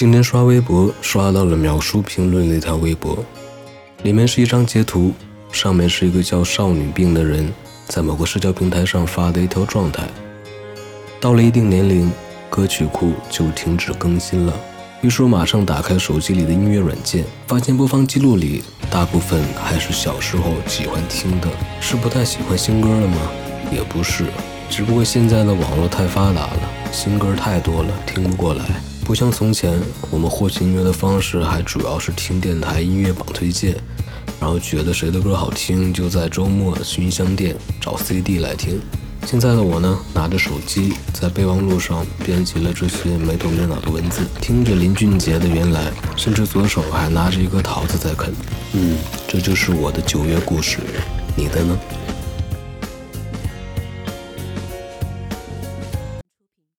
今天刷微博，刷到了秒叔评论的一条微博，里面是一张截图，上面是一个叫少女病的人在某个社交平台上发的一条状态。到了一定年龄，歌曲库就停止更新了。于是我马上打开手机里的音乐软件，发现播放记录里大部分还是小时候喜欢听的。是不太喜欢新歌了吗？也不是，只不过现在的网络太发达了，新歌太多了，听不过来。不像从前，我们获取音乐的方式还主要是听电台音乐榜推荐，然后觉得谁的歌好听，就在周末去音像店找 CD 来听。现在的我呢，拿着手机在备忘录上编辑了这些没头没脑的文字，听着林俊杰的《原来》，甚至左手还拿着一颗桃子在啃。嗯，这就是我的九月故事，你的呢？